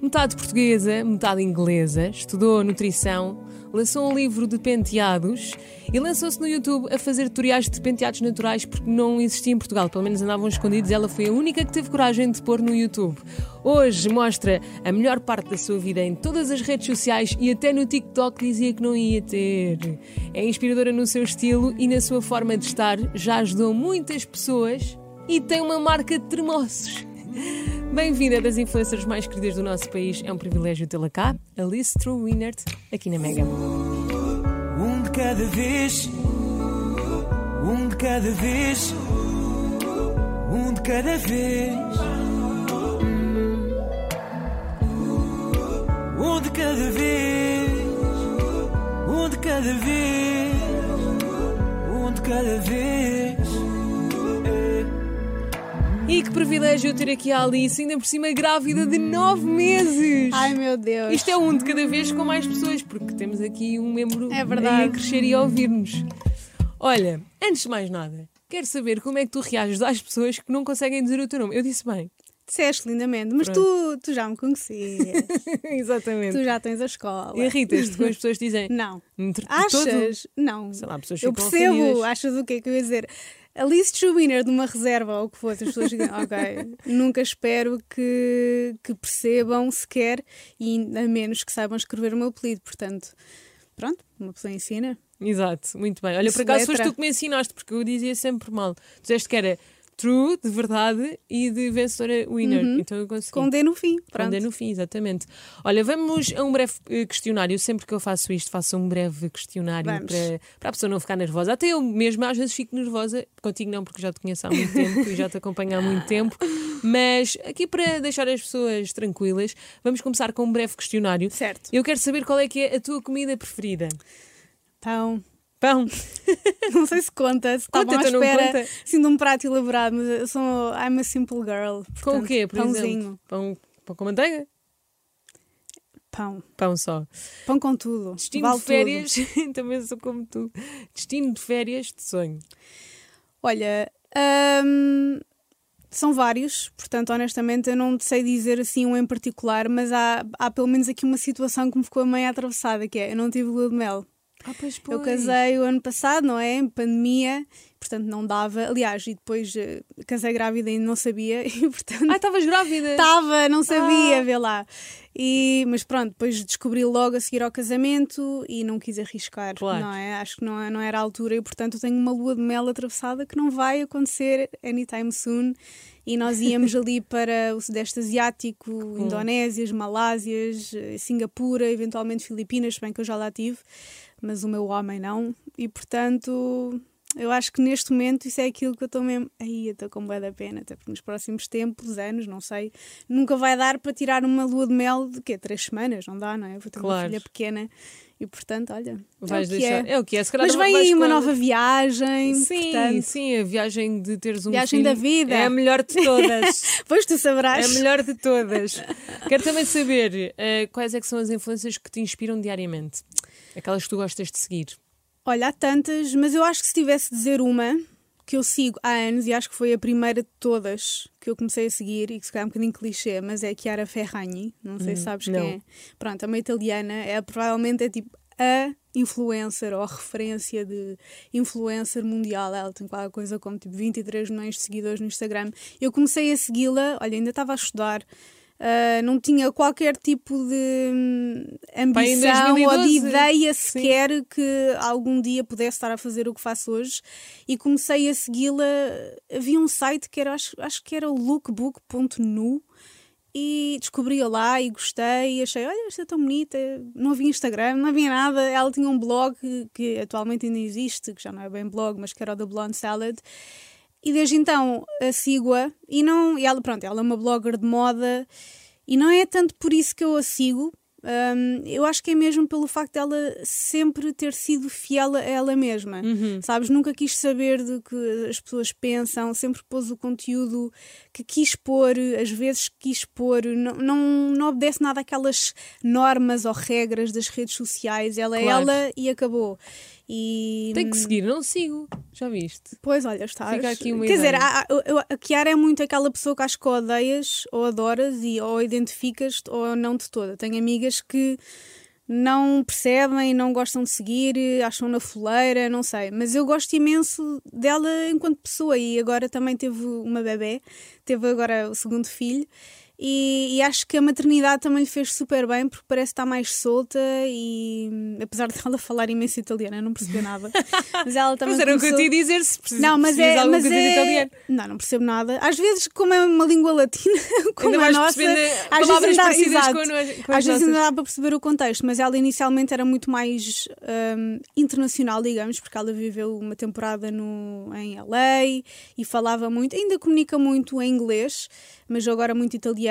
metade portuguesa, metade inglesa, estudou nutrição, lançou um livro de penteados e lançou-se no YouTube a fazer tutoriais de penteados naturais porque não existia em Portugal, pelo menos andavam escondidos. Ela foi a única que teve coragem de pôr no YouTube. Hoje mostra a melhor parte da sua vida em todas as redes sociais e até no TikTok dizia que não ia ter. É inspiradora no seu estilo e na sua forma de estar, já ajudou muitas pessoas e tem uma marca de termossos. Bem-vinda das influencers mais queridas do nosso país. É um privilégio tê-la cá, Alice True Winnert, aqui na Mega. Um de cada vez, um de cada vez, um de cada vez. Um de cada vez, um de cada vez, um de cada vez. E que privilégio ter aqui a Alice, ainda por cima grávida de 9 meses. Ai meu Deus. Isto é um de cada vez com mais pessoas, porque temos aqui um membro É verdade. a crescer e a ouvir-nos. Olha, antes de mais nada, quero saber como é que tu reages às pessoas que não conseguem dizer o teu nome. Eu disse bem. Disseste lindamente, mas tu, tu já me conhecias. Exatamente. tu já tens a escola. Irritas-te quando as pessoas dizem. Não. "Entre Achas? todo-" Não. Sei lá, pessoas Eu percebo. ofendidas. Achas o que é que eu ia dizer? Alice Schubiner de uma reserva ou o que fosse, as pessoas dizem, ok, nunca espero que, que percebam sequer e ainda menos que saibam escrever o meu apelido. Portanto, pronto, uma pessoa ensina. Exato, muito bem. Olha, por acaso foste tu que me ensinaste, porque eu dizia sempre mal. Tu disseste que era true, de verdade, e de vencedora winner. Então eu consegui. Com D no fim. Pronto. Condé no fim, exatamente. Olha, vamos a um breve eh, questionário. Sempre que eu faço isto, faço um breve questionário Vamos. para, para a pessoa não ficar nervosa. Até eu mesmo às vezes fico nervosa, contigo não, porque já te conheço há muito tempo e já te acompanho há muito tempo. Mas aqui para deixar as pessoas tranquilas, vamos começar com um breve questionário. Certo. Eu quero saber qual é que é a tua comida preferida. Pão. Pão. Não sei se conta, se Conta, estavam à então espera conta. assim, de um prato elaborado, mas eu sou I'm a simple girl. Com o portanto, quê, por pãozinho. exemplo? Pão, pão com manteiga? Pão. Pão só. Pão com tudo. Destino vale de férias, também sou como tu. Destino de férias de sonho. Olha, hum, são vários, portanto, honestamente, eu não sei dizer assim um em particular, mas há, há pelo menos aqui uma situação que me ficou meio atravessada, que é eu não tive lua de mel. Ah, pois, Eu casei o ano passado, não é? Em pandemia, portanto não dava. Aliás, e depois eh, casei grávida e não sabia, e portanto. Ah, estavas grávida? Estava, não sabia, Ah. vê lá. E, mas pronto, depois descobri logo a seguir ao casamento e não quis arriscar, Claro. não é? Acho que não, não era a altura e, portanto, tenho uma lua de mel atravessada que não vai acontecer anytime soon. E nós íamos ali para o Sudeste Asiático, Indonésias, Malásias, eh, Singapura, eventualmente Filipinas, bem que eu já lá tive, mas o meu homem não. E, portanto, eu acho que neste momento isso é aquilo que eu estou mesmo. Aí, eu estou com bué da pena, até porque nos próximos tempos, anos, não sei, nunca vai dar para tirar uma lua de mel de quê? Três semanas? Não dá, não é? Vou ter uma Claro. filha pequena e, portanto, olha. Vais é o que deixar. é. É. o que é, se calhar Mas vem vais aí uma nova viagem. Sim, portanto, sim, a viagem de teres um Viagem filho da vida. É a melhor de todas. Pois tu é saberás. a melhor de todas. Quero também saber eh, quais é que são as influências que te inspiram diariamente. Aquelas que tu gostas de seguir. Olha, há tantas, mas eu acho que se tivesse de dizer uma que eu sigo há anos e acho que foi a primeira de todas que eu comecei a seguir e que se calhar é um bocadinho clichê, mas é a Chiara Ferragni. Não sei se sabes não. quem é. Pronto, é uma italiana, é provavelmente é tipo a influencer ou a referência de influencer mundial. Ela tem qualquer coisa como tipo 23 milhões de seguidores no Instagram. Eu comecei a segui-la, olha, ainda estava a estudar. Ah, não tinha qualquer tipo de hum, ambição ou de 2012. ideia Sim. sequer que algum dia pudesse estar a fazer o que faço hoje e comecei a segui-la. Havia um site que era, acho, acho que era lookbook.nu e descobri-a lá e gostei e achei, olha, esta é tão bonita, não havia Instagram, não havia nada, ela tinha um blog que, que atualmente ainda existe, que já não é bem blog, mas que era o da Blonde Salad e desde então a sigo-a e não, e ela, pronto, ela é uma blogger de moda e não é tanto por isso que eu a sigo, hum, eu acho que é mesmo pelo facto dela sempre ter sido fiel a ela mesma. Sabes? Nunca quis saber do que as pessoas pensam, sempre pôs o conteúdo que quis pôr, às vezes quis pôr, não, não, não obedece nada àquelas normas ou regras das redes sociais. Ela é Claro. ela e acabou. E, Tem que seguir, não sigo. Já viste? Pois, olha, estás. Fica aqui uma Quer dizer, ideia. há- há- eu- a Kiara é muito aquela pessoa que acho que ou odeias, ou adoras, e ou identificas, ou não de toda. Tenho amigas que não percebem, não gostam de seguir, acham na foleira, não sei. Mas eu gosto imenso dela enquanto pessoa e agora também teve uma bebê, teve agora o segundo filho. E, e acho que a maternidade também lhe fez super bem porque parece estar mais solta e apesar de ela falar imenso italiano, eu não percebi nada. Mas ela também Mas era o que eu começou- te ia dizer se precisas não, mas é. Mas é... italiano. Não, não percebo nada. Às vezes, como é uma língua latina, como Ainda a vais nossa, percebendo às vezes ainda, exato, com, às vezes ainda dá para perceber o contexto, mas ela inicialmente era muito mais hum, internacional, digamos, porque ela viveu uma temporada no, em LA e falava muito, ainda comunica muito em inglês, mas agora muito italiano.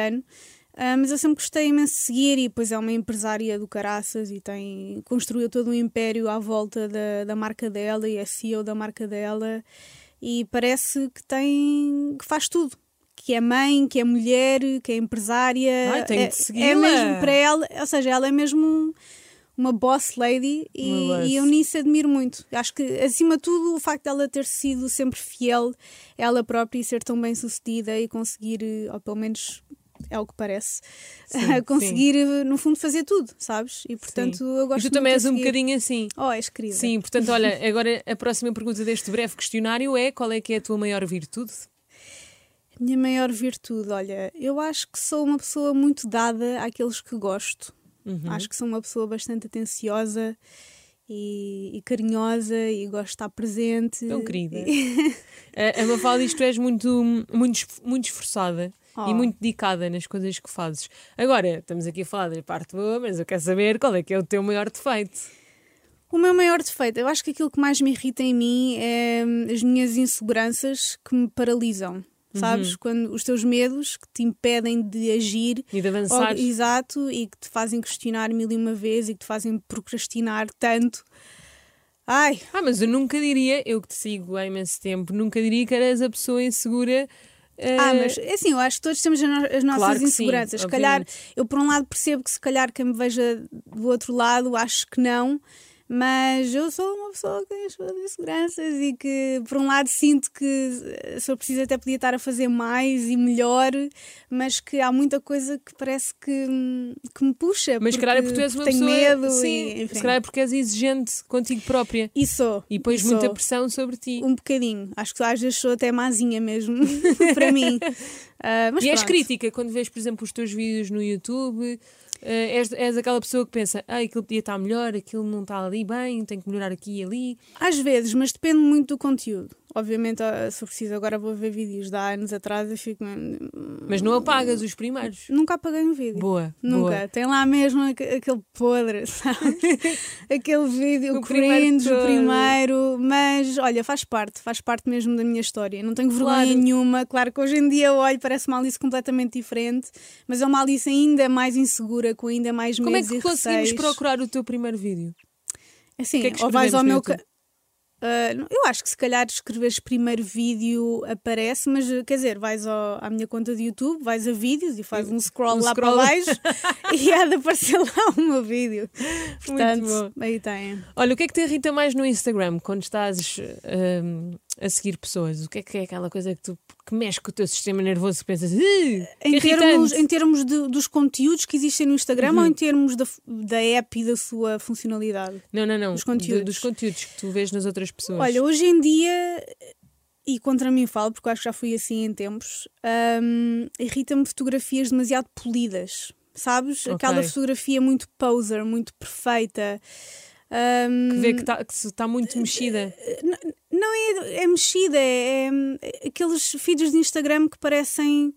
Ah, mas eu sempre gostei imenso de seguir e depois é uma empresária do caraças e tem, construiu todo um império à volta da, da marca dela e é CEO da marca dela e parece que tem que faz tudo. Que é mãe, que é mulher, que é empresária. Ai, tenho é, de é segui-la. mesmo para ela, ou seja, ela é mesmo um- uma boss lady e, boss. e eu nisso admiro muito. Acho que, acima de tudo, o facto dela ter sido sempre fiel ela própria e ser tão bem sucedida e conseguir, ou pelo menos é o que parece, Sim, conseguir, eh, no fundo, fazer tudo, sabes? E portanto eu E gosto tu também és um bocadinho assim. Oh, és querida. Sim, portanto, olha, agora a próxima pergunta deste breve questionário é qual é que é a tua maior virtude? A minha maior virtude, olha, eu acho que sou uma pessoa muito dada àqueles que gosto. Uhum. Acho que sou uma pessoa bastante atenciosa e, e carinhosa e gosto de estar presente. Tão querida. E- A, a Mafalda diz que tu és muito, muito, muito esforçada Oh. e muito dedicada nas coisas que fazes. Agora, estamos aqui a falar da parte boa, mas eu quero saber qual é que é o teu maior defeito. O meu maior defeito, eu acho que aquilo que mais me irrita em mim é hum, as minhas inseguranças que me paralisam. Sabes? Uhum. Quando os teus medos que te impedem de agir E de Ou- avançar. exato, e que te fazem questionar mil e uma vezes e que te fazem procrastinar tanto. Ai, Ah, mas eu nunca diria, eu que te sigo há imenso tempo, nunca diria que eras a pessoa insegura. Eh, ah, mas é assim, eu acho que todos temos as, no- as nossas Claro que sim, inseguranças. se calhar, eu por um lado percebo que se calhar quem me veja do outro lado acho que não, mas eu sou uma pessoa que tem as suas inseguranças e que por um lado sinto que se eu preciso até podia estar a fazer mais e melhor, mas que há muita coisa que parece que, que me puxa. Mas se calhar é porque tu és uma tenho pessoa. medo sim, e, se calhar é porque és exigente contigo própria E sou. e pões e muita pressão sobre ti. Um bocadinho. Acho que às vezes sou até mazinha mesmo, para mim. Mas e és pronto. crítica quando vês, por exemplo, os teus vídeos no YouTube. Eh, és, és aquela pessoa que pensa, ah, aquilo podia estar melhor, aquilo não está ali bem, tenho que melhorar aqui e ali. Às vezes, mas depende muito do conteúdo. Obviamente, ah, se eu preciso, agora vou ver vídeos de há anos atrás e fico. hum, Mas não apagas os primeiros. Nunca apaguei um vídeo. Boa, Nunca. boa. Tem lá mesmo aque- aquele podre, sabe? aquele vídeo, O cringe, o primeiro. Mas olha, faz parte, faz parte mesmo da minha história. Não tenho vergonha Claro. nenhuma. Claro que hoje em dia eu olho, parece uma Alice completamente diferente, mas é uma Alice ainda mais insegura, com ainda mais Como é que conseguimos receios. procurar o teu primeiro vídeo? Assim, O que é que ou vais ao meu. YouTube? Ah, não, eu acho que se calhar escreveres primeiro vídeo aparece, mas quer dizer, vais ao- à minha conta de YouTube, vais a vídeos e fazes um scroll Um lá scroll. para baixo e há de aparecer lá o meu vídeo. Portanto, bom. aí tem. Olha, o que é que te irrita mais no Instagram quando estás hum, a seguir pessoas? O que é que é aquela coisa que, tu, que mexe com o teu sistema nervoso que pensas, "Ih, que Em termos, irritante." em termos de- dos conteúdos que existem no Instagram Uhum. ou em termos da, da app e da sua funcionalidade? Não, não, não. Dos conteúdos. De- dos conteúdos que tu vês nas outras pessoas. Olha, hoje em dia, e contra mim falo, porque eu acho que já fui assim em tempos, hum, irrita-me fotografias demasiado polidas. Sabes? Ok. Aquela fotografia muito poser, muito perfeita. Hum, que vê que está tá muito mexida. Não é, é mexida, é, é aqueles feeds de Instagram que parecem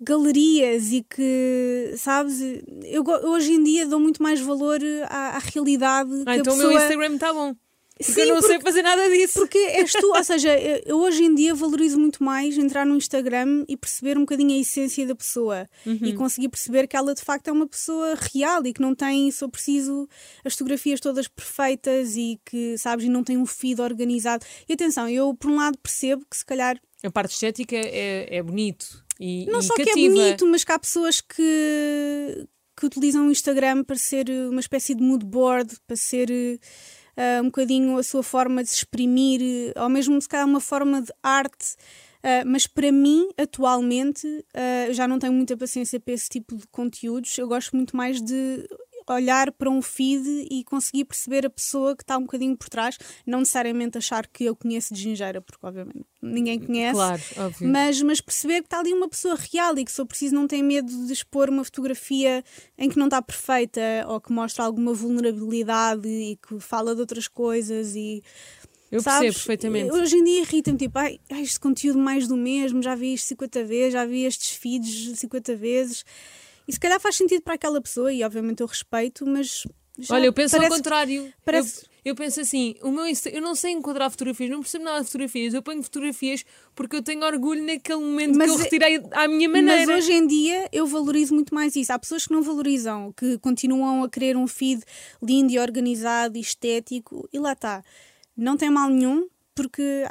galerias e que, sabes, eu hoje em dia dou muito mais valor à, à realidade Ah, que então a o meu pessoa... Instagram está bom. Porque Sim, eu não sei porque- fazer nada disso. Porque és tu, ou seja, eu eu hoje em dia valorizo muito mais entrar no Instagram e perceber um bocadinho a essência da pessoa e Uhum. conseguir perceber que ela de facto é uma pessoa real e que não tem, só preciso, as fotografias todas perfeitas e que, sabes, e não tem um feed organizado. E atenção, eu por um lado percebo que se calhar, A parte estética é, é bonito e, não e só que é cativa. bonito, mas que há pessoas que, que utilizam o Instagram para ser uma espécie de mood board, para ser. Uh, um bocadinho a sua forma de se exprimir, ou mesmo se calhar uma forma de arte. Uh, mas para mim, atualmente, uh, já não tenho muita paciência para esse tipo de conteúdos. Eu gosto muito mais de olhar para um feed e conseguir perceber a pessoa que está um bocadinho por trás, não necessariamente achar que eu conheço de gingeira, porque obviamente ninguém conhece, Claro, mas, mas perceber que está ali uma pessoa real e que se eu preciso não tem medo de expor uma fotografia em que não está perfeita ou que mostra alguma vulnerabilidade e que fala de outras coisas e Eu sabes? percebo perfeitamente. Hoje em dia irrita-me, tipo, ai, este conteúdo mais do mesmo, já vi isto 50 vezes, já vi estes feeds 50 vezes. E se calhar faz sentido para aquela pessoa, e obviamente eu respeito, mas. Olha, eu penso ao parece- contrário. parece- Eu, eu penso assim, o meu Insta, eu não sei enquadrar fotografias, não percebo nada de fotografias. Eu ponho fotografias porque eu tenho orgulho naquele momento Mas que eu é- retirei à minha Mas maneira. hoje em dia eu valorizo muito mais isso. Há pessoas que não valorizam, que continuam a querer um feed lindo e organizado e estético, e lá está. Não tem mal nenhum, porque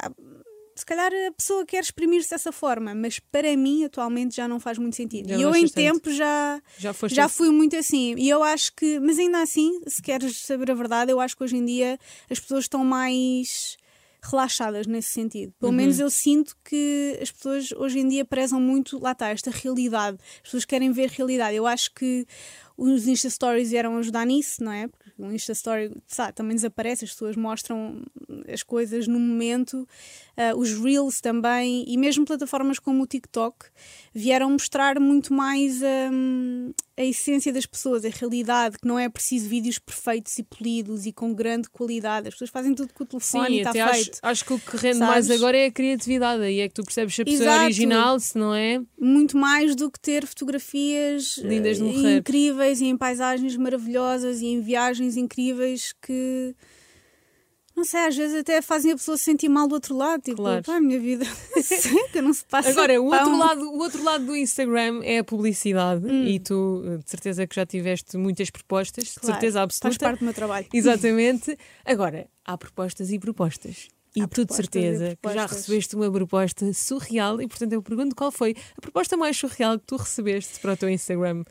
se calhar a pessoa quer exprimir-se dessa forma, mas para mim atualmente já não faz muito sentido. Já e eu em tanto. tempo já, Já já fui muito assim. E eu acho que, mas ainda assim, se queres saber a verdade, eu acho que hoje em dia as pessoas estão mais relaxadas nesse sentido. Pelo Uhum. menos eu sinto que as pessoas hoje em dia prezam muito, lá está, esta realidade. As pessoas querem ver realidade. Eu acho que os Insta Stories vieram ajudar nisso, não é? Porque o Insta Story sabe, também desaparece, as pessoas mostram as coisas no momento, ah, os Reels também, e mesmo plataformas como o TikTok vieram mostrar muito mais hum, a essência das pessoas, a realidade, que não é preciso vídeos perfeitos e polidos e com grande qualidade. As pessoas fazem tudo com o telefone Sim, e está até acho, feito. acho que o que rende Sabes? mais agora é a criatividade. Aí é que tu percebes se a pessoa é Exato. original, se não é. muito mais do que ter fotografias Lindas de eh, morrer. incríveis e em paisagens maravilhosas e em viagens incríveis que não sei, às vezes até fazem a pessoa se sentir mal do outro lado, tipo, Claro. pá, minha vida seca, não se passa Agora, o pão. outro, lado, o outro lado do Instagram é a publicidade Hum. e tu, de certeza que já tiveste muitas propostas, de Claro, certeza Faz absoluta. parte do meu trabalho. Exatamente. Agora, há propostas e propostas. E Há tu de certeza que já recebeste uma proposta surreal e, portanto, eu pergunto qual foi a proposta mais surreal que tu recebeste para o teu Instagram.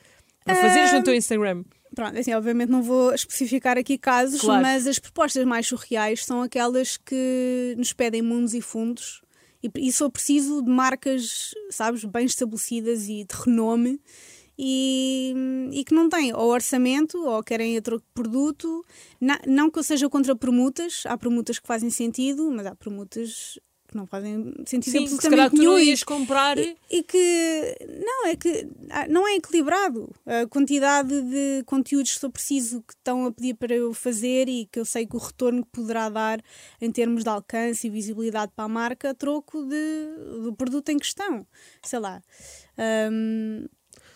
Para fazeres no teu Instagram. Pronto, assim, obviamente não vou especificar aqui casos, Claro. mas as propostas mais surreais são aquelas que nos pedem mundos e fundos e, e sou preciso de marcas, sabes, bem estabelecidas e de renome e, e que não têm ou orçamento ou querem outro produto. Na- não que eu seja contra permutas, há permutas que fazem sentido, mas há permutas que não fazem sentido Sim, que se calhar absolutamente tu não e- ias comprar. e, e que não é que ah, não é equilibrado a quantidade de conteúdos que sou preciso que estão a pedir para eu fazer e que eu sei que o retorno que poderá dar em termos de alcance e visibilidade para a marca a troco de, do produto em questão sei lá Hum,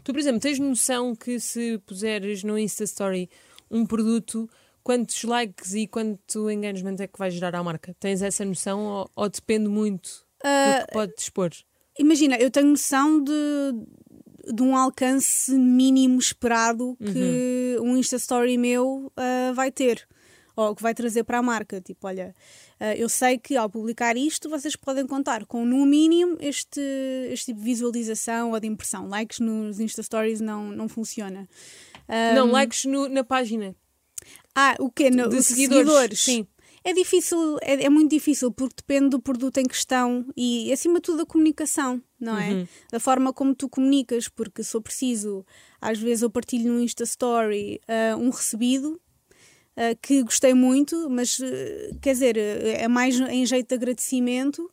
Tu, por exemplo, tens noção que se puseres no Insta Story um produto, quantos likes e quanto engagement é que vai gerar à marca? Tens essa noção ou, ou depende muito Ah, do que pode dispor? imagina eu tenho noção de de um alcance mínimo esperado que um Insta Story meu ah, vai ter ou que vai trazer para a marca. Tipo, olha, ah, eu sei que ao publicar isto vocês podem contar com no mínimo este, este tipo de visualização ou de impressão. Likes nos Insta Stories não, não funciona. Ah, Não, likes no- na página. Ah, o quê? No, de os seguidores, sim. É difícil, é, é muito difícil porque depende do produto em questão e acima de tudo da comunicação, não é? Uhum. Da forma como tu comunicas, porque se eu preciso, às vezes eu partilho no Insta Story ah, um recebido ah, que gostei muito, mas ah, quer dizer, é mais em jeito de agradecimento.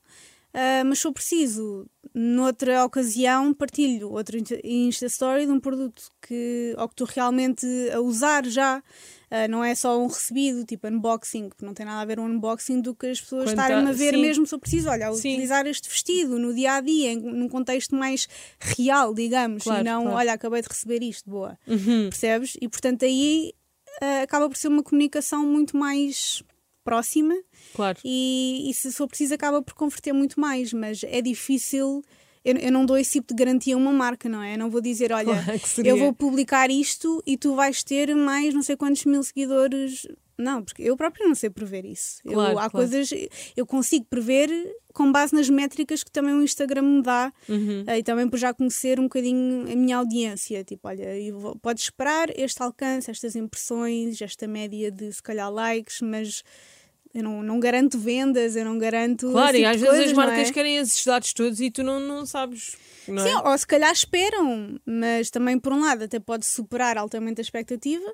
mas se eu preciso, noutra ocasião, partilho outro Insta- Story de um produto que, ou que estou realmente a usar já. Ah, não é só um recebido, tipo unboxing, porque não tem nada a ver um unboxing do que as pessoas Quando estarem tá- a ver sim. mesmo se eu preciso, olha, Sim. utilizar este vestido no dia a dia, em- num contexto mais real, digamos, Claro, e não, claro. olha, acabei de receber isto, boa. Uhum. Percebes? E portanto aí ah, acaba por ser uma comunicação muito mais próxima Claro. e, e se for preciso acaba por converter muito mais, mas é difícil. Eu, eu não dou esse tipo de garantia a uma marca, não é? Eu não vou dizer, olha, eu vou publicar isto e tu vais ter mais não sei quantos mil seguidores. Não, porque eu própria não sei prever isso. Eu- Claro, há claro. coisas. Eu consigo prever com base nas métricas que também o Instagram me dá Uhum. eh, e também por já conhecer um bocadinho a minha audiência. Tipo, olha, eu vou- podes esperar este alcance, estas impressões, esta média de se calhar likes, mas eu não, não garanto vendas, eu não garanto. Claro, e tipo às vezes coisas, as marcas é? querem esses dados todos e tu não, não sabes. Não é? Sim, ou se calhar esperam, mas também por um lado até pode superar altamente a expectativa.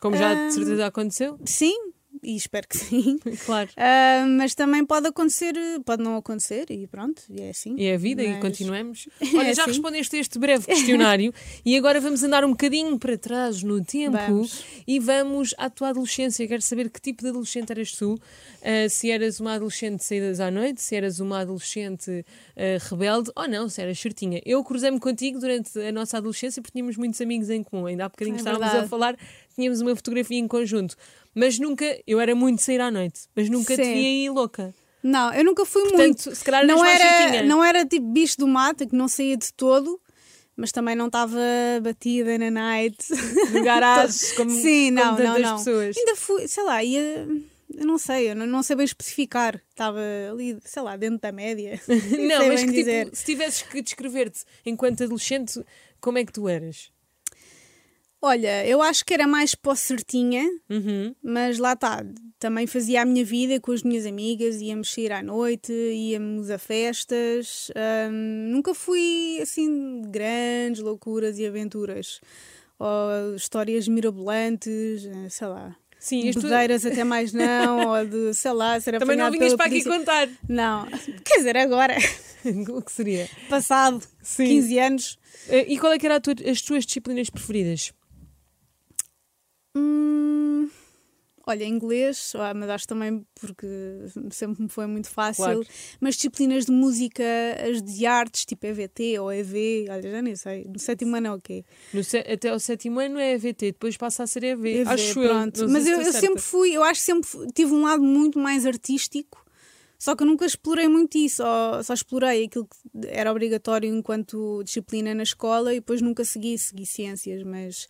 Como já de certeza aconteceu. Sim, e espero que sim. Claro. Ah, mas também pode acontecer, pode não acontecer e pronto, e é assim. E é a vida e Mas- continuamos. Olha, É já assim. respondeste a este breve questionário e agora vamos andar um bocadinho para trás no tempo Vamos. e vamos à tua adolescência. Quero saber que tipo de adolescente eras tu. Ah, se eras uma adolescente de saídas à noite, se eras uma adolescente ah, rebelde ou não, se eras certinha. Eu cruzei-me contigo durante a nossa adolescência porque tínhamos muitos amigos em comum. Ainda há bocadinho É estávamos a verdade. falar, tínhamos uma fotografia em conjunto. Mas nunca, eu era muito sair à noite, mas nunca te Sim. vi aí louca. Não, eu nunca fui Portanto, muito. se calhar Não era, não era tipo bicho do mato, que não saía de todo, mas também não estava batida na night. No garagem, como, Sim, como não, não, tantas não. pessoas. Ainda fui, sei lá, ia. Eu não sei, eu não, não sei bem especificar. Estava ali, sei lá, dentro da média. Não, mas que tipo, se tivesses que descrever-te enquanto adolescente, como é que tu eras? Olha, eu acho que era mais pó certinha, Uhum. mas lá está. Também fazia a minha vida com as minhas amigas, íamos sair à noite, íamos a festas. hum, nunca fui assim de grandes loucuras e aventuras. Ou histórias mirabolantes, eh, sei lá. Sim, isto Bedeiras até mais não, ou de, sei lá, ser também não vinhas para aqui contar. Não, quer dizer, agora, o que seria? passado Sim. 15 anos, Eh, E qual é que eram as tuas disciplinas preferidas? Hum, olha, inglês, ah, mas acho também porque sempre me foi muito fácil. Claro. Mas disciplinas de música, as de artes, tipo EVT ou EV, olha, já nem sei. No sétimo ano é o quê? Até ao sétimo ano é EVT, depois passa a ser EV. EV, Acho pronto. eu. Mas eu, eu sempre fui, eu acho que sempre tive um lado muito mais artístico. Só que eu nunca explorei muito isso, só, só explorei aquilo que era obrigatório enquanto disciplina na escola e depois nunca segui, segui ciências, mas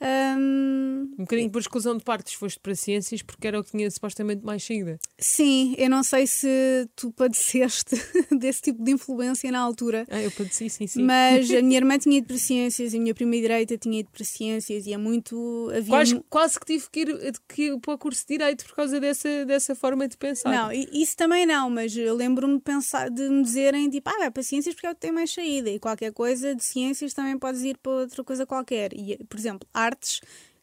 hum, Um bocadinho por exclusão de partes, foste para ciências porque era o que tinha supostamente mais saída. Sim, eu não sei se tu padeceste desse tipo de influência na altura, Ah, eu padeci, sim, sim. mas a minha irmã tinha ido para ciências e a minha prima direita tinha ido para ciências e é muito. Havia Quase, quase que tive que ir, que ir para o curso de Direito por causa dessa, dessa forma de pensar. Não, isso também não, mas eu lembro-me de, pensar, de me dizerem tipo, ah, vai para ciências porque é o que tem mais saída e qualquer coisa de ciências também podes ir para outra coisa qualquer. E, por exemplo, artes,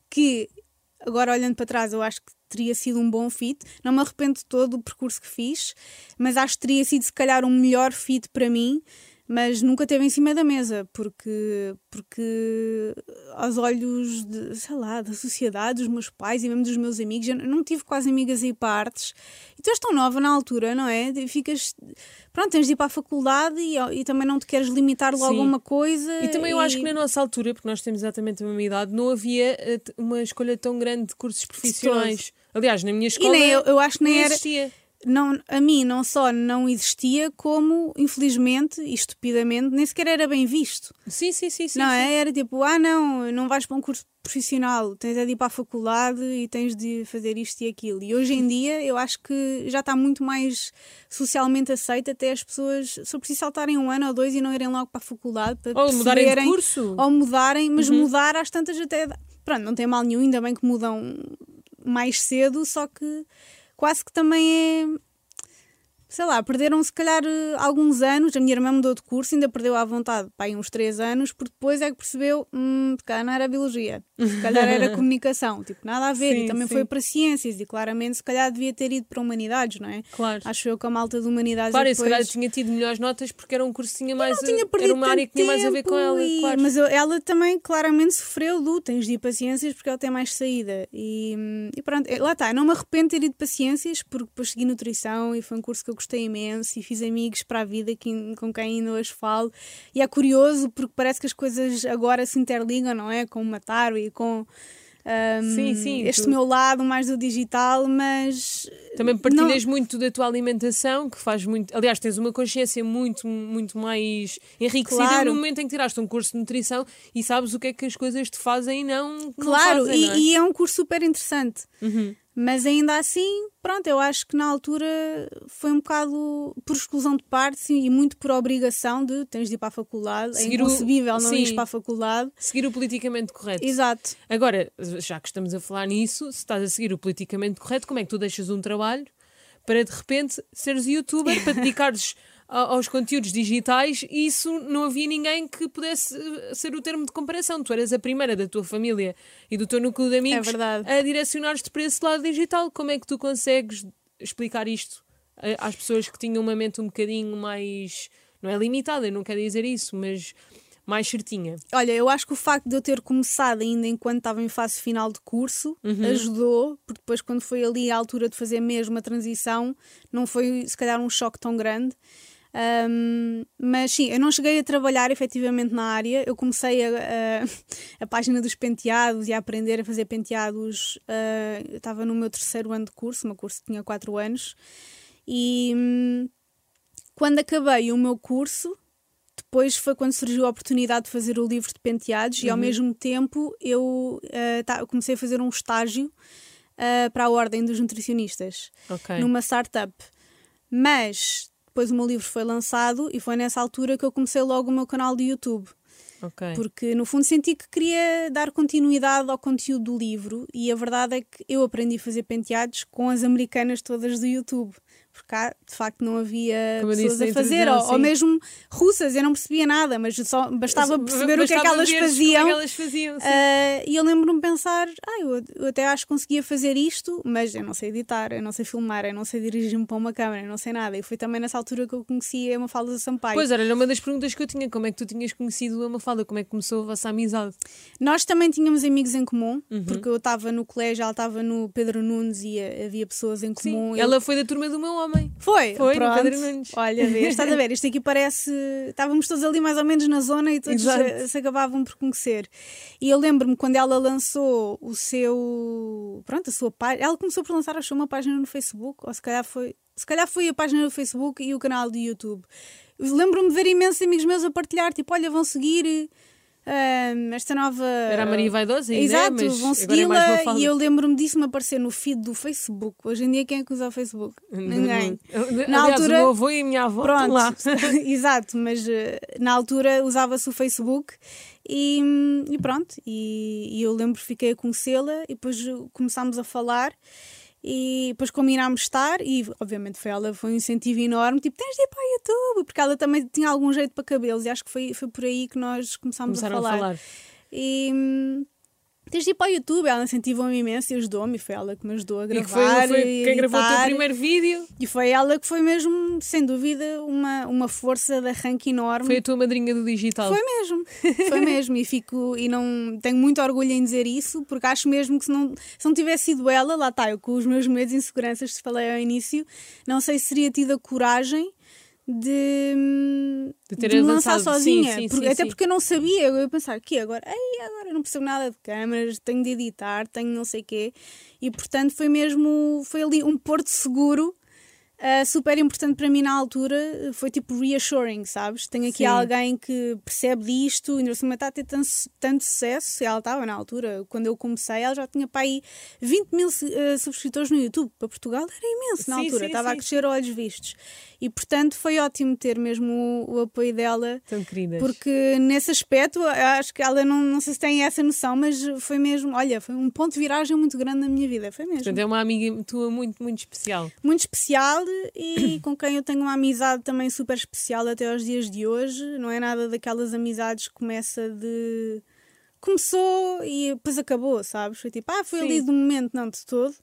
que agora olhando para trás eu acho que teria sido um bom fit, não me arrependo todo do percurso que fiz, mas acho que teria sido se calhar um melhor fit para mim. Mas nunca teve em cima da mesa, porque, porque aos olhos de, sei lá, da sociedade, dos meus pais e mesmo dos meus amigos, eu não tive quase amigas a ir para artes. E tu és tão nova na altura, não é? E ficas. Pronto, tens de ir para a faculdade e, e também não te queres limitar logo Sim. a uma coisa. E também eu acho que na nossa altura, porque nós temos exatamente a mesma idade, não havia eh, uma escolha tão grande de cursos profissionais. Aliás, na minha E escola nem, eu, eu acho que nem era. existia. Não, a mim não só não existia, como infelizmente e estupidamente nem sequer era bem visto. Sim, sim, sim, sim. não sim. é? Era tipo, ah, não, não vais para um curso profissional, tens é de ir para a faculdade e tens de fazer isto e aquilo. E hoje em dia eu acho que já está muito mais socialmente aceito até as pessoas, só preciso saltarem um ano ou dois e não irem logo para a faculdade para Ou mudarem de curso. Ou mudarem, mas Uhum. mudar às tantas até. Pronto, não tem mal nenhum, ainda bem que mudam mais cedo, só que quase que também é sei lá, perderam se calhar eh, alguns anos. A minha irmã mudou de curso, ainda perdeu à vontade, pá, aí uns três anos, porque depois é que percebeu, hum, se calhar não era biologia, se calhar era comunicação, tipo, nada a ver. Sim, e também sim. foi para ciências, e claramente se calhar devia ter ido para humanidades, não é? Claro. Acho eu que a malta de humanidades Claro, é e se calhar depois... tinha tido melhores notas porque era um curso que tinha mais. não tinha eh, perdido era uma área que tinha mais a ver com ela. e- Claro. Mas ela também claramente sofreu do tens de ir para ciências porque ela tem mais saída. E, hum, e pronto, eh, lá está. Não me arrependo de ter ido para ciências porque depois segui nutrição e foi um curso que eu gostei imenso e fiz amigos para a vida que, com quem ainda hoje falo. E é curioso porque parece que as coisas agora se interligam, não é? Com o Mataro e com. hum, Sim, sim, Este tu- meu lado mais do digital, mas Também partilhas muito da tua alimentação, que faz muito. Aliás, tens uma consciência muito, muito mais enriquecida Claro. no momento em que tiraste um curso de nutrição e sabes o que é que as coisas te fazem e não. não Claro, fazem, e, não é? e é um curso super interessante. Uhum. Mas ainda assim, pronto, eu acho que na altura foi um bocado por exclusão de parte sim, e muito por obrigação de tens de ir para a faculdade. Seguir é o- inconcebível não sim. ir para a faculdade. Seguir o politicamente correto. Exato. Agora, já que estamos a falar nisso, se estás a seguir o politicamente correto, como é que tu deixas um trabalho para de repente seres youtuber, para dedicares aos conteúdos digitais e isso não havia ninguém que pudesse eh, ser o termo de comparação. Tu eras a primeira da tua família e do teu núcleo de amigos É a direcionar-te para esse lado digital. Como é que tu consegues explicar isto a- às pessoas que tinham uma mente um bocadinho mais. não é limitada, eu não quero dizer isso, mas mais certinha? Olha, eu acho que o facto de eu ter começado ainda enquanto estava em fase final de curso Uhum. ajudou, porque depois, quando foi ali a altura de fazer mesmo a transição, não foi se calhar um choque tão grande. Ahm, mas sim, eu não cheguei a trabalhar efetivamente na área. Eu comecei a, a, a página dos penteados e a aprender a fazer penteados. ah, eu estava no meu terceiro ano de curso, meu curso tinha quatro anos, e hum, quando acabei o meu curso, depois foi quando surgiu a oportunidade de fazer o livro de penteados e ao mesmo tempo eu ah, tá- comecei a fazer um estágio ah, para a Ordem dos Nutricionistas Ok. numa startup. Mas depois o meu livro foi lançado e foi nessa altura que eu comecei logo o meu canal de YouTube. ok. Porque no fundo senti que queria dar continuidade ao conteúdo do livro e a verdade é que eu aprendi a fazer penteados com as americanas todas do YouTube. Porque cá de facto não havia Como pessoas disse a fazer, ou, ou sim. mesmo russas, eu não percebia nada, mas só bastava perceber o que é que Bastava elas faziam. É que elas faziam, sim. Ah, e eu lembro-me de pensar, ah, eu, eu até acho que conseguia fazer isto, mas eu não sei editar, eu não sei filmar, eu não sei dirigir-me para uma câmera, eu não sei nada. E foi também nessa altura que eu conheci a Mafalda Sampaio. Pois era, uma das perguntas que eu tinha. Como é que tu tinhas conhecido a Mafalda? Como é que começou a vossa amizade? Nós também tínhamos amigos em comum, Uhum. porque eu estava no colégio, ela estava no Pedro Nunes e havia pessoas em Sim, comum. Eu- ela foi da turma do meu homem. Foi, Foi, pronto. Pedro Nunes. Olha, vês, estás a ver, isto aqui parece. Estávamos todos ali mais ou menos na zona e todos Exato. se, acabavam por conhecer. E eu lembro-me quando ela lançou o seu. Pronto, a sua página. Ela começou por lançar, acho, uma página no Facebook, ou se calhar foi. Se calhar foi a página do Facebook e o canal do YouTube. Lembro-me de ver imensos amigos meus a partilhar, tipo, olha, vão seguir. Ah, esta nova. Era a Maria Vaidosa, ainda, Exato, mas vão é segui-la Mafalda. e eu lembro-me disso me aparecer no feed do Facebook. Hoje em dia, quem é que usa o Facebook? Ninguém. Aliás, Na altura- o meu avô e a minha avó Pronto, lá. exato, mas eh, na altura usava-se o Facebook e, e pronto, e, e eu lembro que fiquei a conhecê-la e depois começámos a falar e depois combinámos estar e obviamente foi ela, foi um incentivo enorme, tipo, tens de ir para o YouTube, porque ela também tinha algum jeito para cabelos e acho que foi, foi por aí que nós começámos Começaram a a falar. falar. E tens de ir para o YouTube, ela incentivou-me imenso e ajudou-me, e foi ela que me ajudou a E que gravar. foi, foi e quem gravou o teu primeiro vídeo. E foi ela que foi mesmo, sem dúvida, uma, uma força de arranque enorme. Foi a tua madrinha do digital. Foi mesmo, foi mesmo. E fico e não tenho muito orgulho em dizer isso, porque acho mesmo que se não, se não tivesse sido ela, lá está, eu com os meus medos e inseguranças que te falei ao início, não sei se teria tido a coragem de, De ter me lançar avançado. sozinha. Sim, sim, porque- sim, até porque eu não sabia, eu ia pensar que agora, ei, agora não percebo nada de câmaras, tenho de editar, tenho não sei quê. E portanto foi mesmo, foi ali um porto seguro. Ah, super importante para mim na altura foi tipo reassuring, sabes? Tenho aqui Sim. alguém que percebe disto, ainda cima está a ter tanto, tanto sucesso. Ela estava na altura, quando eu comecei, ela já tinha para aí 20 mil eh, subscritores no YouTube. Para Portugal era imenso na Sim, altura, sim, estava a sim, crescer a olhos vistos. E portanto foi ótimo ter mesmo o, o apoio dela. Tão queridas. Porque nesse aspecto, acho que ela não, não sei se tem essa noção, mas foi mesmo, olha, foi um ponto de viragem muito grande na minha vida. Foi mesmo. Portanto, é uma amiga tua muito, muito especial. Muito especial e com quem eu tenho uma amizade também super especial até aos dias de hoje. Não é nada daquelas amizades que começa de. Começou e depois acabou, sabes? Foi tipo, ah, foi Sim. ali do momento, não de todo.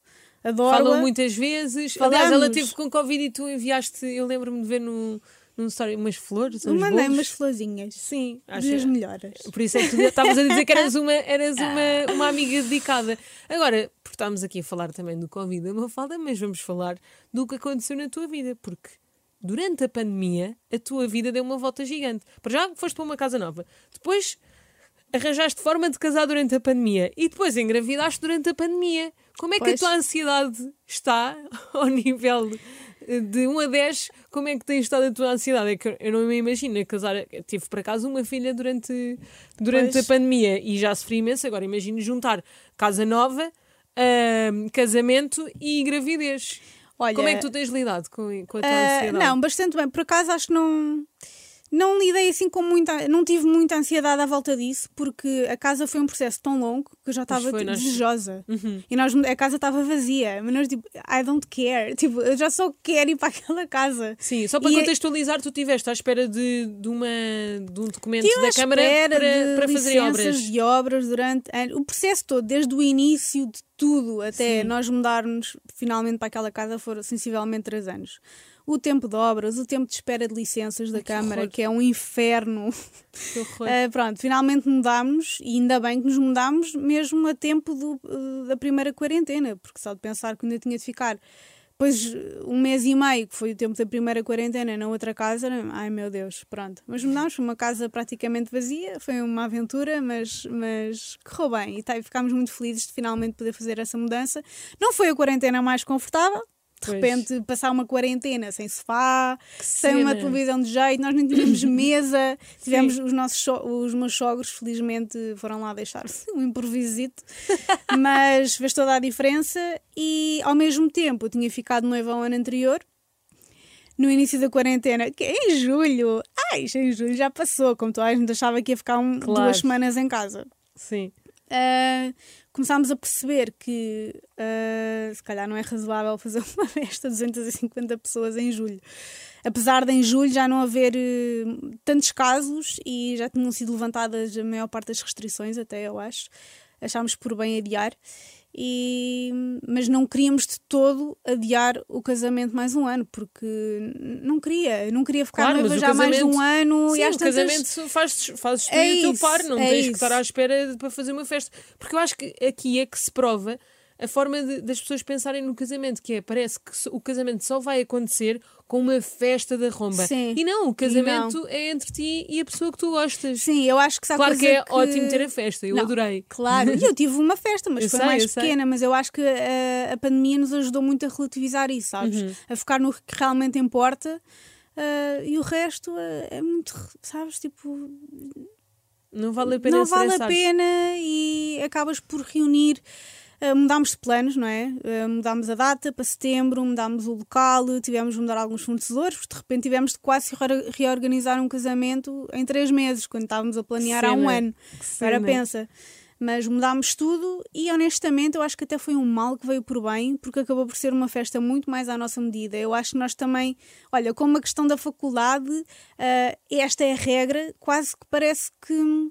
Adoro. Falam muitas vezes. Aliás, ela Falamos. teve com Covid e tu enviaste, eu lembro-me de ver no, num story umas flores, Eu uns mandei bolos. umas florzinhas. Sim, acho Das melhoras. Por isso é que tu estavas a dizer que eras uma, eras uma, uma amiga dedicada. Agora, porque estamos aqui a falar também do Covid, é uma falda, mas vamos falar do que aconteceu na tua vida, porque durante a pandemia a tua vida deu uma volta gigante. Para já foste para uma casa nova, depois arranjaste forma de casar durante a pandemia e depois engravidaste durante a pandemia. Como é que Pois. a tua ansiedade está ao nível de 1 a 10? Como é que tem estado a tua ansiedade? É que eu não me imagino casar. eu Tive por acaso uma filha durante, durante Pois. a pandemia e já sofri imenso. Agora imagino juntar casa nova. ahm, casamento e gravidez. Olha, Como é que tu tens lidado com, com a tua ah, ansiedade? não, bastante bem. Por acaso acho que não. Não lidei assim com muita. Não tive muita ansiedade à volta disso, porque a casa foi um processo tão longo que eu já estava tipo, nós- desejosa. Uhum. E nós, a casa estava vazia. Mas nós, tipo, I don't care. Tipo, eu já só quero ir para aquela casa. Sim, só para E é- contextualizar, tu estiveste à espera de, de, uma, de um documento Estive à da Câmara para, para fazer obras. de obras durante o processo todo, desde o início de tudo até Sim. nós mudarmos finalmente para aquela casa, foram sensivelmente três anos. O tempo de obras, o tempo de espera de licenças da Câmara, horror. que é um inferno. Que. Ah, pronto, finalmente mudámos e ainda bem que nos mudámos mesmo a tempo do- eh, da primeira quarentena, porque só de pensar que ainda tinha de ficar depois um mês e meio, que foi o tempo da primeira quarentena, na outra casa, ai meu Deus, pronto. Mas mudámos, foi uma casa praticamente vazia, foi uma aventura, mas, mas correu bem e tá, e ficámos muito felizes de finalmente poder fazer essa mudança. Não foi a quarentena mais confortável. De Pois. repente, passar uma quarentena sem sofá, sem uma cena. televisão de jeito, nós nem tínhamos mesa, tivemos os nossos so- os meus sogros, felizmente, foram lá deixar um improvisito, mas fez toda a diferença e ao mesmo tempo eu tinha ficado noiva ao ano anterior. No início da quarentena, que é em julho, ai, já em julho já passou, como tu a gente achava que ia ficar um- Claro. duas semanas em casa. Sim. Uh, começámos a perceber que uh, se calhar não é razoável fazer uma festa de 250 pessoas em julho. Apesar de em julho já não haver uh, tantos casos e já tinham sido levantadas a maior parte das restrições, até eu acho, achámos por bem adiar. E, mas não queríamos de todo adiar o casamento mais um ano, porque não queria, não queria ficar Claro, noiva já mais de um ano Sim, e às o tantas- casamento fazes, fazes tu É e o teu par, não é tens que isso. estar à espera para fazer uma festa. Porque eu acho que aqui é que se prova a forma de- das pessoas pensarem no casamento, que é, parece que o casamento só vai acontecer com uma festa da romba. Sim. E não, o casamento é entre ti e a pessoa que tu gostas. Sim, eu acho que há Claro que é ótimo ter a festa, eu Não, adorei. Claro, e eu tive uma festa, mas Eu foi sei, mais eu sei. pequena. Mas eu acho que a, a pandemia nos ajudou muito a relativizar isso, sabes? Uhum. A focar no que realmente importa ah, e o resto é, é muito, sabes? Tipo, Não vale a pena não vale a pena e acabas por reunir. Ah, mudámos de planos, não é? Ah, mudámos a data para setembro, mudámos o local, tivemos de mudar alguns fornecedores, porque de repente tivemos de quase re- reorganizar um casamento em três meses, quando estávamos a planear há um ano. Que Agora pensa. Mas mudámos tudo e honestamente eu acho que até foi um mal que veio por bem, porque acabou por ser uma festa muito mais à nossa medida. Eu acho que nós também, olha, como a questão da faculdade, ah, esta é a regra, quase que parece que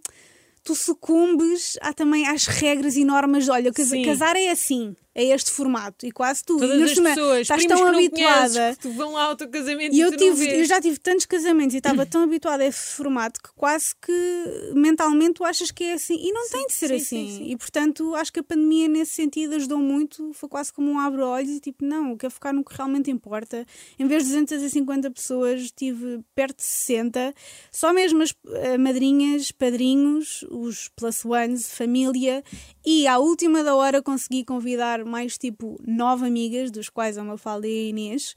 tu sucumbes há também às regras e normas. Olha, casa- Sim. casar é assim, é este formato, e quase tu. Todas as cima, pessoas, estás tão habituada. conheces, que vão ao teu casamento E eu, tive, eu já tive tantos casamentos e estava tão habituada a esse formato que quase que mentalmente tu achas que é assim. E não tem de ser sim, assim. sim, sim. E portanto acho que a pandemia nesse sentido ajudou muito. Foi quase como um abre-olhos e tipo, não, eu quero focar no que realmente importa. Em vez de 250 pessoas, tive perto de 60. Só mesmo as eh, madrinhas, padrinhos, os plus ones, família. E à última da hora consegui convidar mais tipo nove amigas, dos quais a Mafalda e a Inês.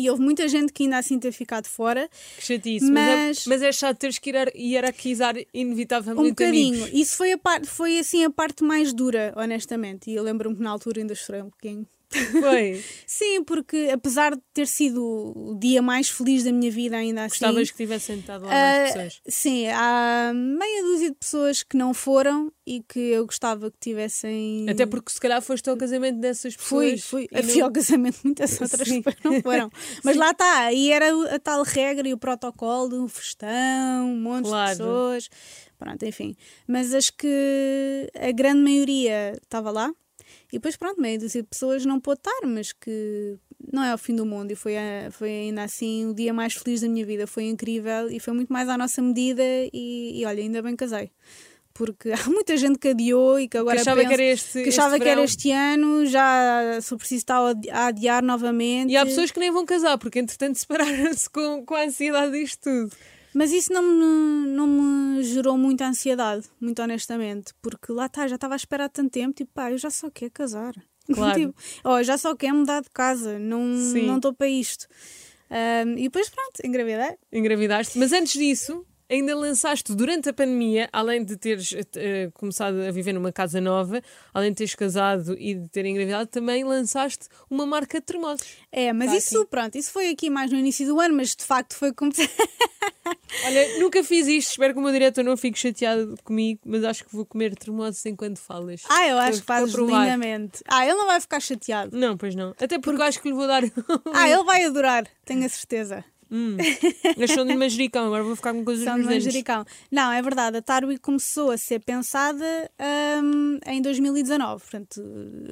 E houve muita gente que ainda assim ter ficado fora. Que chatice, mas... Mas- é, mas é chato teres que ir hierarquizar Um inevitavelmente bocadinho. amigos. Isso foi, a parte, foi assim a parte mais dura, honestamente. E eu lembro-me que na altura ainda chorei um pouquinho. Foi. Sim, porque apesar de ter sido o dia mais feliz da minha vida, ainda assim. Gostavas que tivessem sentado lá mais pessoas. sim, há meia dúzia de pessoas que não foram e que eu gostava que tivessem. Até porque se calhar foste ao casamento dessas pessoas. fui. e Fui não- ao casamento, muitas outras Sim. pessoas não foram. Mas lá está, aí era a tal regra e o protocolo de um festão, um monte Claro. de pessoas. Pronto, enfim. Mas acho que a grande maioria estava lá. E depois, pronto, meia dúzia de pessoas não pôde estar, mas que não é o fim do mundo. E foi, a- foi ainda assim o dia mais feliz da minha vida. Foi incrível e foi muito mais à nossa medida. E, e olha, ainda bem casei. Porque há muita gente que adiou e que agora que achava pensa- que era este, que achava este que era este ano, já se preciso estar a adiar novamente. E há pessoas que nem vão casar, porque entretanto separaram-se com, com a ansiedade disto tudo. Mas isso não me, não me gerou muita ansiedade, muito honestamente, porque lá está, já estava à espera há tanto tempo, tipo, pá, eu já só quero casar. Claro. tipo, oh, já só quero mudar de casa, não estou para isto. Ahm, e depois, pronto, engravidei. Engravidaste. Mas antes disso, ainda lançaste durante a pandemia, além de teres uh, começado a viver numa casa nova, além de teres casado e de ter engravidado, também lançaste uma marca de termossos. É, mas Tá isso, aqui. pronto, isso foi aqui mais no início do ano, mas de facto foi como. Olha, nunca fiz isto, espero que o meu diretor não fique chateado comigo, mas acho que vou comer termossos enquanto falas. ah, eu acho que fazes lindamente. Ah, ele não vai ficar chateado. Não, pois não. Até porque eu acho que lhe vou dar. Ah, ele vai adorar, tenho a certeza. Hum, de manjericão, agora vou ficar com coisas São de manjericão. Não, é verdade, a Tarwi começou a ser pensada hum, em 2019, portanto,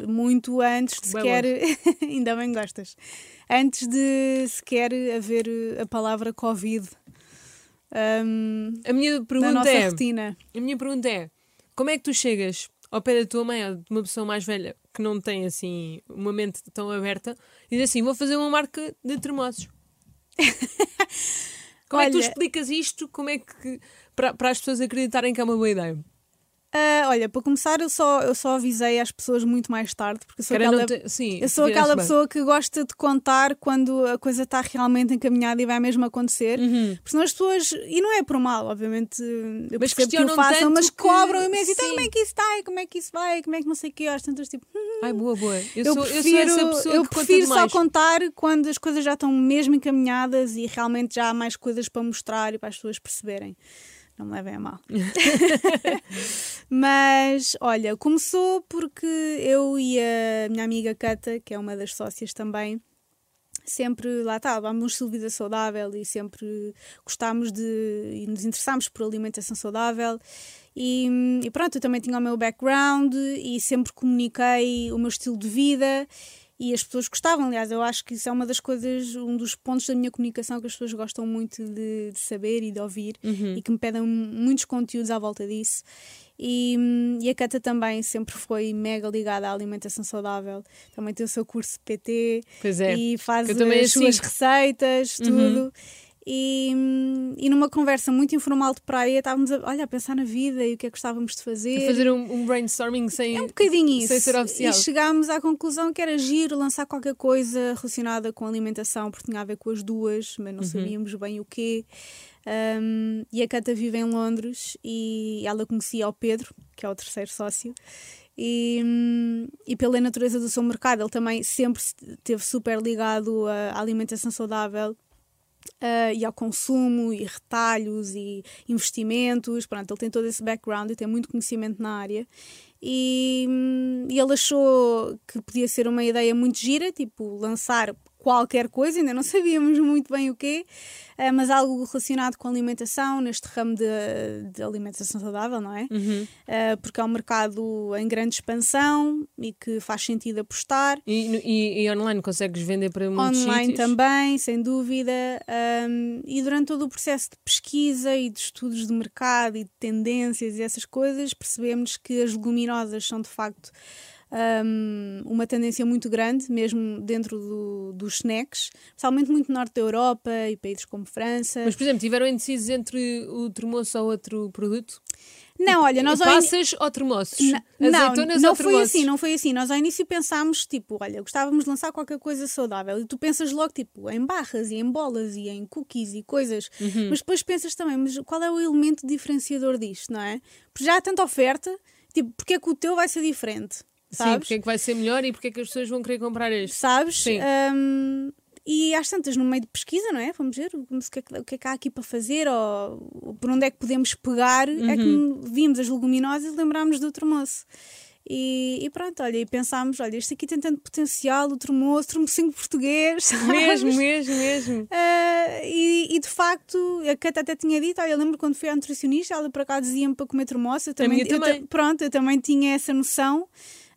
muito antes de sequer. Ainda bem gostas. Antes de sequer haver a palavra Covid. hum, A minha pergunta é. A minha pergunta é: como é que tu chegas ao pé da tua mãe ou de uma pessoa mais velha que não tem assim uma mente tão aberta e diz assim: vou fazer uma marca de termossos? Como é que tu Olha- explicas isto? Como é que para, para as pessoas acreditarem que é uma boa ideia? Ah, olha, para começar, eu só, eu só avisei às pessoas muito mais tarde, porque eu sou Cara, aquela. te- Sim, Eu sou aquela bem. pessoa que gosta de contar quando a coisa está realmente encaminhada e vai mesmo acontecer. Uhum. Porque senão as pessoas. E não é por mal, obviamente. Eu Mas percebo que o façam, mas que- cobram imenso. Então como é que isso está? Como é que isso vai? Como é que não sei o quê? Às tantas, tipo. hum, Ai, boa, boa. Eu, Eu, sou, prefiro, eu sou essa pessoa eu que prefiro só contar quando as coisas já estão mesmo encaminhadas e realmente já há mais coisas para mostrar e para as pessoas perceberem. Não me levem a mal. Mas, olha, começou porque eu e a minha amiga Cata, que é uma das sócias também, sempre lá está, vamos estilo de vida saudável e sempre gostámos de e nos interessámos por alimentação saudável. E, e pronto, eu também tinha o meu background e sempre comuniquei o meu estilo de vida e as pessoas gostavam. Aliás, eu acho que isso é uma das coisas, um dos pontos da minha comunicação que as pessoas gostam muito de, de saber e de ouvir Uhum. e que me pedem muitos conteúdos à volta disso. E, e a Cata também sempre foi mega ligada à alimentação saudável. Também tem o seu curso de PT é. e faz as suas assisto. receitas, Uhum. E, e numa conversa muito informal de praia estávamos a, olha, a pensar na vida e o que é que gostávamos de fazer. A fazer um, um brainstorming sem. É um bocadinho isso. sem ser oficial. E chegámos à conclusão que era giro lançar qualquer coisa relacionada com alimentação, porque tinha a ver com as duas, mas Uhum. não sabíamos bem o quê. Um, e a Cata vive em Londres e ela conhecia o Pedro, que é o terceiro sócio. E, hum, e pela natureza do seu mercado, ele também sempre esteve super ligado à alimentação saudável ah, e ao consumo e retalhos e investimentos. Pronto, ele tem todo esse background e tem muito conhecimento na área. E, hum, e ele achou que podia ser uma ideia muito gira, tipo lançar qualquer coisa, ainda não sabíamos muito bem o quê, ah, mas algo relacionado com alimentação, neste ramo de, de alimentação saudável, não é? Uhum. Ah, porque é um mercado em grande expansão e que faz sentido apostar. E, e- e online consegues vender para muitos Online sítios? também, sem dúvida. um, e durante todo o processo de pesquisa e de estudos de mercado e de tendências e essas coisas, percebemos que as leguminosas são de facto um, uma tendência muito grande, mesmo dentro do- dos snacks, especialmente muito norte da Europa e países como França. Mas, por exemplo, tiveram indecisos entre o termoço ou outro produto? não, olha, nós Passas ou termoços? Não, Azeitonas não ou foi assim, não foi assim. Nós ao início pensámos, tipo, olha, gostávamos de lançar qualquer coisa saudável. E tu pensas logo, tipo, em barras e em bolas e em cookies e coisas. Uhum. Mas depois pensas também, mas qual é o elemento diferenciador disto, não é? Porque já há tanta oferta, tipo, porque é que o teu vai ser diferente? Sim, Sabes? porque é que vai ser melhor e porque é que as pessoas vão querer comprar este? Sabes? Sim. Hum, e às tantas, no meio de pesquisa, não é? Vamos ver o que é que, o que, é que há aqui para fazer ou por onde é que podemos pegar. É Uhum. que vimos as leguminosas e lembrámos do termoço. E, e pronto, olha, e pensámos, olha, isto aqui tem tanto potencial, o termoço, termocinho português, sabes? Mesmo, mesmo, mesmo. Ah, e, e de facto, a Cata até tinha dito, olha, eu lembro quando fui à nutricionista, ela para cá dizia-me para comer termoço, eu também, eu ta- também. pronto, eu também tinha essa noção,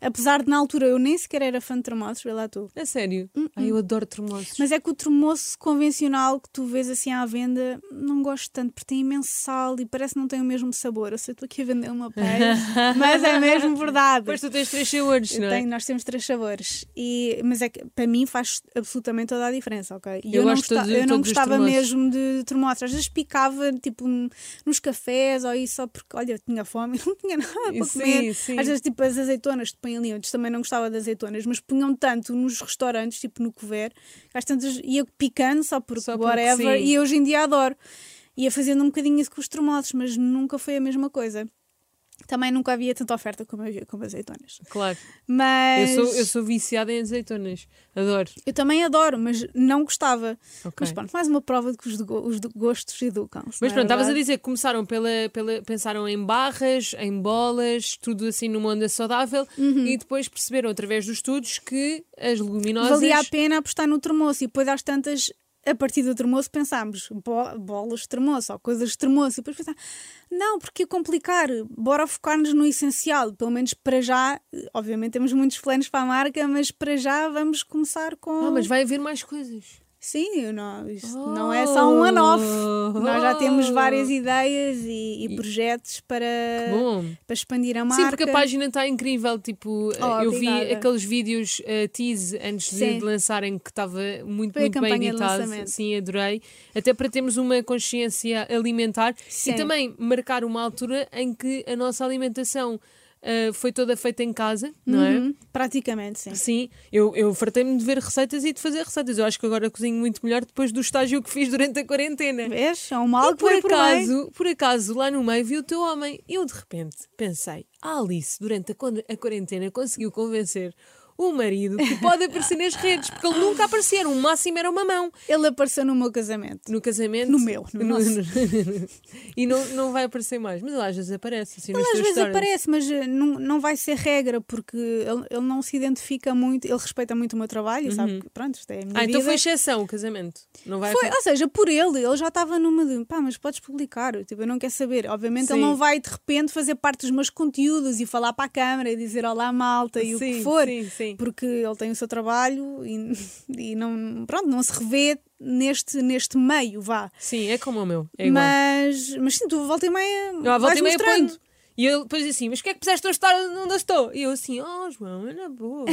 apesar de na altura eu nem sequer era fã de termoços, vê lá tu. A sério. Ai, eu adoro termoços. Hum, Mas é que o termoço convencional que tu vês assim à venda, não gosto tanto, porque tem imenso sal e parece que não tem o mesmo sabor. Eu sei que estou aqui a vender uma peixe, mas é mesmo verdade. Depois tu tens três sabores, Eu não é? tenho- nós temos três sabores. E, mas é que para mim faz absolutamente toda a diferença, ok? E Eu não, gosto gosta- eu não gostava mesmo de termossos. Às vezes picava tipo nos cafés ou isso só porque, olha, eu tinha fome e não tinha nada para Sim, comer. sim. Às vezes, tipo, as azeitonas que põem ali, antes também não gostava de azeitonas, mas punham tanto nos restaurantes, tipo no cover, que às tantas ia picando só porque Só porque whatever, sim. e hoje em dia adoro. ia fazendo um bocadinho isso com os termossos, mas nunca foi a mesma coisa. Também nunca havia tanta oferta como havia com azeitonas. Claro. Mas Eu sou, eu sou viciada em azeitonas. Adoro. eu também adoro, mas não gostava. Ok. Mas pronto, mais uma prova de que os, de os de gostos educam-se. Mas é pronto, estavas a dizer que começaram pela, pela. pensaram em barras, em bolas, tudo assim numa onda saudável Uhum. e depois perceberam através dos estudos que as leguminosas. Valia a pena apostar no termoço e depois às tantas, a partir do termoço, pensámos bo- bolas de termoço ou coisas de termoço e depois pensámos, não, porque complicar, bora focar-nos no essencial, pelo menos para já, obviamente temos muitos planos para a marca, mas para já vamos começar com... Ah, mas vai haver mais coisas. Sim, não, isso não é só um one-off, nós já temos várias ideias e, e projetos para, para expandir a marca. Sim, porque a página está incrível. Tipo, Oh, eu vi obrigada. aqueles vídeos uh, tease antes de, de lançarem que estava muito, Foi muito bem editado. Sim, adorei. Até para termos uma consciência alimentar Sim. e também marcar uma altura em que a nossa alimentação uh, foi toda feita em casa, não é? Uhum, praticamente, sim. Sim, eu, eu fartei-me de ver receitas e de fazer receitas. Eu acho que agora cozinho muito melhor depois do estágio que fiz durante a quarentena. Vês? É um mal E por que por acaso, por acaso, lá no meio vi o teu homem. Eu de repente pensei, a Alice, durante a, a quarentena, conseguiu convencer o marido que pode aparecer nas redes, porque ele nunca aparecia, o máximo era uma mão. Ele apareceu no meu casamento. No casamento. No meu, no nosso. e não, não vai aparecer mais. Mas ele às vezes aparece, assim, Ele às vezes stories. aparece, mas eh, não, não vai ser regra, porque ele, ele não se identifica muito, ele respeita muito o meu trabalho e sabe que, pronto, isto é a minha Ah, então vida. foi exceção o casamento. Não vai Foi, ou seja, por ele, ele já estava numa de pá, mas podes publicar, tipo, eu não quero saber. Obviamente Sim. ele não vai de repente fazer parte dos meus conteúdos e falar para a câmara e dizer olá malta e o Sim, que for, sim, sim. Porque ele tem o seu trabalho e, e não, pronto, não se revê neste, neste meio, vá. Sim, é como o meu. É mas, mas sim, tu volta e meia. À volta e meia ponho. E ele depois diz assim, mas que é que puseste eu estar onde eu estou? E eu assim, oh João, é na boa.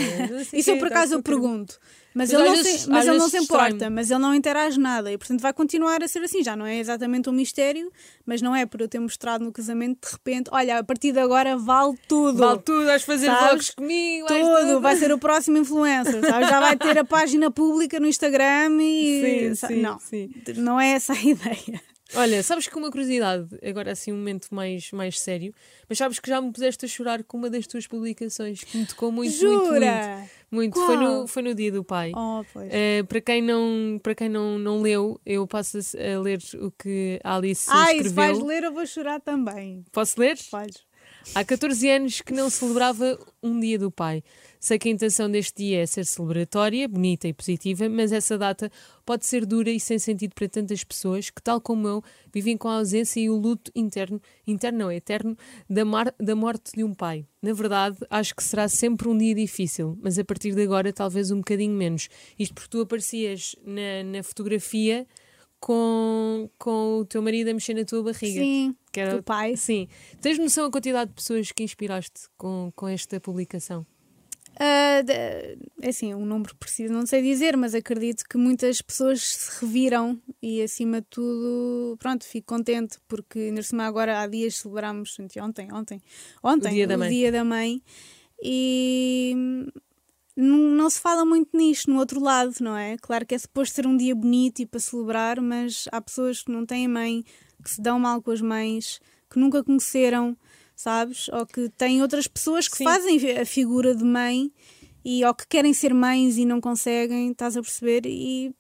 Isso eu quê, por tá acho eu pergunto. Mas, ele, não, se, mas ele não se importa, mas ele não interage nada e portanto vai continuar a ser assim. Já não é exatamente um mistério, mas não é por eu ter mostrado no casamento de repente, olha, a partir de agora vale tudo. Vale tudo, vais fazer Sabes? vlogs comigo, Tudo, tudo. vai ser o próximo influencer, sabes? já vai ter a página pública no Instagram e Sim, sim, não, sim. não é essa a ideia. Olha, sabes que uma curiosidade, agora assim um momento mais, mais sério, mas sabes que já me puseste a chorar com uma das tuas publicações que me tocou muito, muito, Jura? muito. Muito, foi no, foi no dia do pai. Oh, pois. Eh, para quem, não, para quem não, não leu, eu passo a, ler o que a Alice se escreveu. vais ler eu vou chorar também. Posso ler? Vais. Há 14 anos que não celebrava um dia do pai. Sei que a intenção deste dia é ser celebratória, bonita e positiva, mas essa data pode ser dura e sem sentido para tantas pessoas que, tal como eu, vivem com a ausência e o luto interno, interno não, eterno, da, mar- da morte de um pai. Na verdade, acho que será sempre um dia difícil, mas a partir de agora talvez um bocadinho menos. Isto porque tu aparecias na, na fotografia com, com o teu marido a mexer na tua barriga. Sim, Que era- do pai. Sim. Tens noção da quantidade de pessoas que inspiraste com, com esta publicação? Ah, de- é assim, um número preciso não sei dizer, mas acredito que muitas pessoas se reviram e acima de tudo, pronto, fico contente porque ainda cima agora há dias celebramos, ontem, ontem, ontem, O Dia da Mãe. Dia da Mãe e não, não se fala muito nisto no outro lado, não é? Claro que é suposto ser um dia bonito e para celebrar, mas há pessoas que não têm mãe, que se dão mal com as mães, que nunca conheceram, sabes? Ou que têm outras pessoas que Sim. fazem a figura de mãe e ou que querem ser mães e não conseguem, estás a perceber? E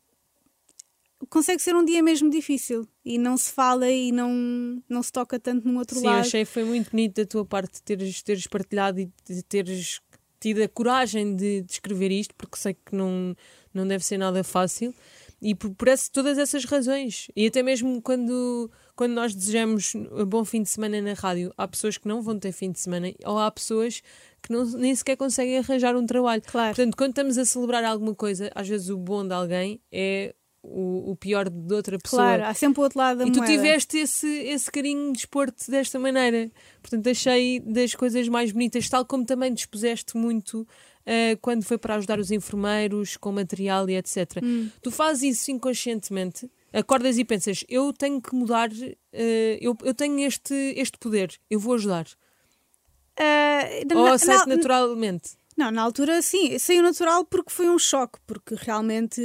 consegue ser um dia mesmo difícil e não se fala e não, não se toca tanto no outro Sim, lado. achei que foi muito bonito da tua parte teres, teres partilhado e de teres tido a coragem de, de escrever isto, porque sei que não, não deve ser nada fácil. E por, por todas essas razões. E até mesmo quando, quando nós desejamos um bom fim de semana na rádio, há pessoas que não vão ter fim de semana, ou há pessoas que não, nem sequer conseguem arranjar um trabalho. Claro. Portanto, quando estamos a celebrar alguma coisa, às vezes o bom de alguém é o, o pior de outra pessoa. Claro, há sempre o outro lado da E tu moeda. tiveste esse, esse carinho de expor-te desta maneira. Portanto, achei das coisas mais bonitas, tal como também dispuseste muito ah, quando foi para ajudar os enfermeiros com material e etc. Hum. Tu fazes isso inconscientemente, acordas e pensas: eu tenho que mudar, ah, eu, eu tenho este, este poder, eu vou ajudar. Na- Ou aceito na- naturalmente. Não, na altura sim, saiu natural porque foi um choque, porque realmente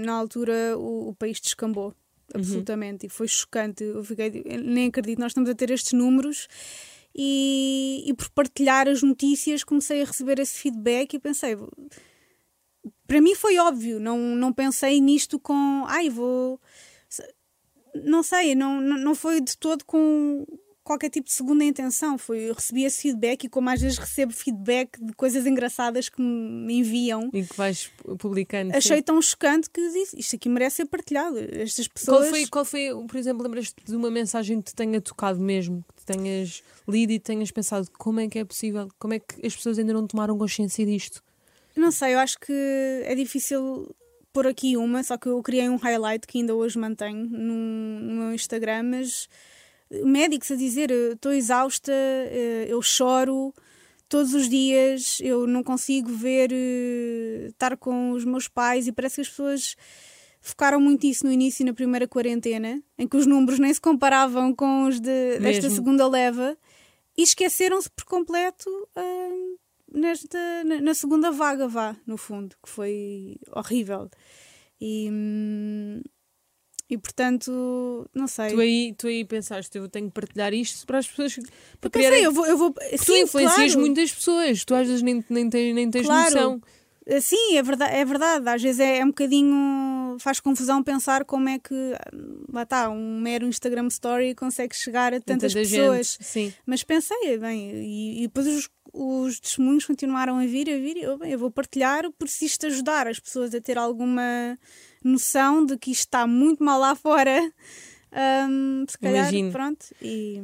na altura o, o país descambou. absolutamente, e foi chocante. Eu fiquei, eu nem acredito, nós estamos a ter estes números. E, e por partilhar as notícias comecei a receber esse feedback e pensei, para mim foi óbvio, não, não pensei nisto com ai, vou. Não sei, não, não foi de todo com qualquer tipo de segunda intenção. Foi, eu recebi esse feedback e como às vezes recebo feedback de coisas engraçadas que me enviam. E que vais publicando. Achei sim. tão chocante que disse, isto aqui merece ser partilhado. Estas pessoas. Qual foi, qual foi por exemplo, lembras-te de uma mensagem que te tenha tocado mesmo? Que tenhas lido e tenhas pensado como é que é possível? Como é que as pessoas ainda não tomaram consciência disto? Não sei, eu acho que é difícil pôr aqui uma, só que eu criei um highlight que ainda hoje mantenho no, no meu Instagram, mas médicos a dizer estou exausta, eh, eu choro todos os dias, eu não consigo ver eh, estar com os meus pais. E parece que as pessoas focaram muito isso no início na primeira quarentena, em que os números nem se comparavam com os de, desta segunda leva e esqueceram-se por completo uh, nesta, na, na, segunda vaga, vá, no fundo, que foi horrível. E, hum, e portanto, não sei. Tu aí, tu aí pensaste, eu tenho que partilhar isto para as pessoas. Para criar... Pensei, eu vou. Eu vou sim, tu influencias claro. muitas pessoas, tu às vezes nem, nem, tens, nem tens claro. noção. Eh, sim, é verdade, é verdade. Às vezes é, é um bocadinho. Faz confusão pensar como é que. lá está, um mero Instagram Story consegue chegar a tantas pessoas. Mas pensei, bem, e, e depois os os testemunhos continuaram a vir, a vir, e eu, bem, eu vou partilhar por se isto ajudar as pessoas a ter alguma noção de que isto está muito mal lá fora. Um, se calhar, Imagino. pronto. E...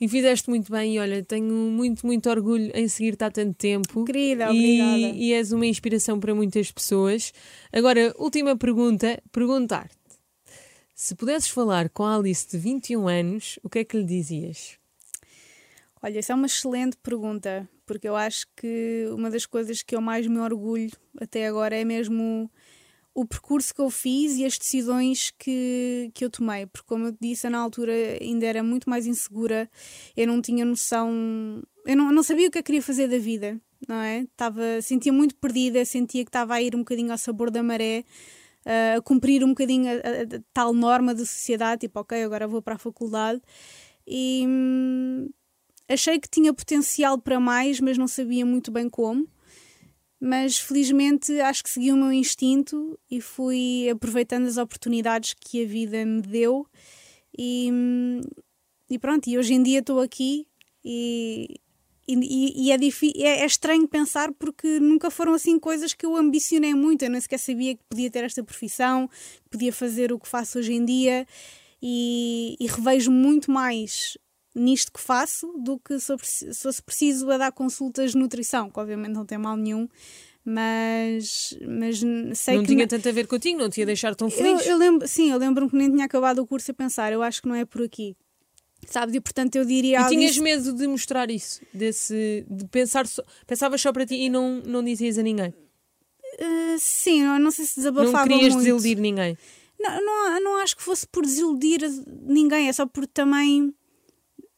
E fizeste muito bem, e olha, tenho muito, muito orgulho em seguir-te há tanto tempo. Querida, obrigada. E, e és uma inspiração para muitas pessoas. Agora, última pergunta: perguntar-te. Se pudesses falar com a Alice de 21 anos, o que é que lhe dizias? Olha, essa é uma excelente pergunta, porque eu acho que uma das coisas que eu mais me orgulho até agora é mesmo o percurso que eu fiz e as decisões que, que eu tomei, porque como eu disse, na altura ainda era muito mais insegura, eu não tinha noção, eu não, não sabia o que eu queria fazer da vida, não é? Tava, sentia muito perdida, sentia que estava a ir um bocadinho ao sabor da maré, a cumprir um bocadinho a, a, a tal norma da sociedade, tipo, ok, agora vou para a faculdade. E hum, achei que tinha potencial para mais, mas não sabia muito bem como. Mas felizmente acho que segui o meu instinto e fui aproveitando as oportunidades que a vida me deu. E, e pronto, e hoje em dia estou aqui e, e, e é, é, é, estranho pensar porque nunca foram assim coisas que eu ambicionei muito. Eu nem sequer sabia que podia ter esta profissão, que podia fazer o que faço hoje em dia. E, e revejo muito mais nisto que faço do que se fosse preciso a dar consultas de nutrição, que obviamente não tem mal nenhum, mas, mas sei não que. Tinha não tinha tanto a ver contigo, não te ia deixar tão feliz. Eu, eu lembro, sim, eu lembro-me que nem tinha acabado o curso a pensar, eu acho que não é por aqui. Sabes? E portanto eu diria. E tinhas medo de mostrar isso? Desse, de pensar só, pensavas só para ti e não, não dizias a ninguém? Uh, sim, eu não sei se desabafava Não querias muito. desiludir ninguém? Não, não, não acho que fosse por desiludir ninguém, é só porque também